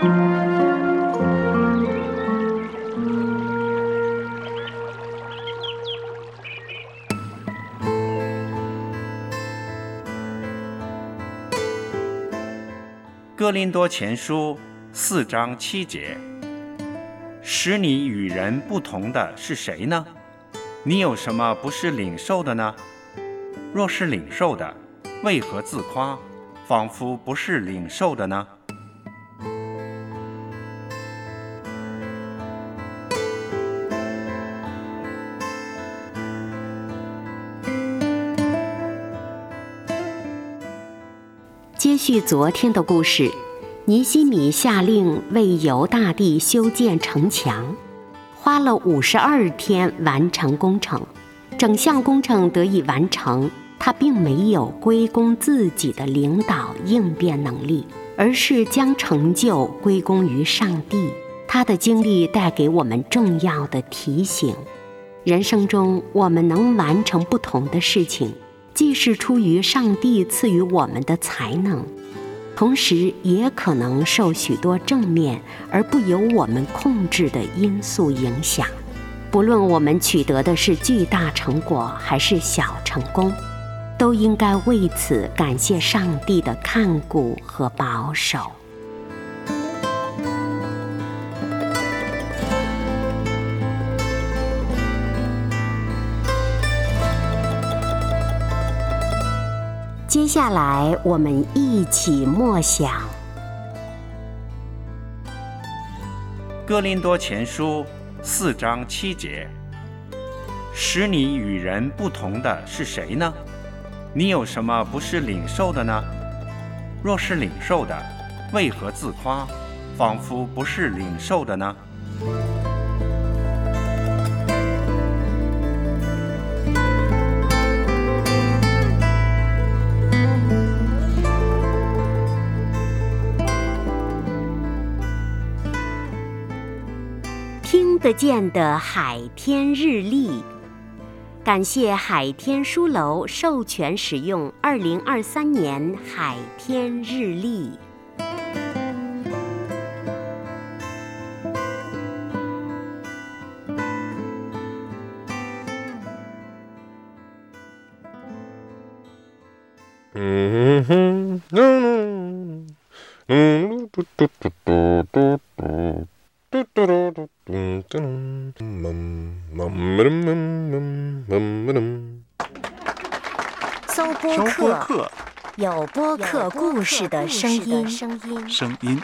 哥林多前书四章七节，使你与人不同的是谁呢？你有什么不是领受的呢？若是领受的，为何自夸，仿佛不是领受的呢？接续昨天的故事，尼西米下令为犹大地修建城墙，花了五十二天完成工程。整项工程得以完成，他并没有归功自己的领导应变能力，而是将成就归功于上帝。他的经历带给我们重要的提醒：人生中我们能完成不同的事情。既是出于上帝赐予我们的才能，同时也可能受许多正面而不由我们控制的因素影响。不论我们取得的是巨大成果还是小成功，都应该为此感谢上帝的看顾和保守。接下来，我们一起默想《哥林多前书四章七节，使你与人不同的是谁呢？你有什么不是领受的呢？若是领受的，为何自夸，仿佛不是领受的呢？得见的海天日历，感谢海天书楼授权使用二零二三年海天日历。嗯哼，嗯嗯，嘟嘟嘟嘟嘟嘟。嘟嘟嘟嘟嘟嘟，搜播客，有播客故事的声音。声音。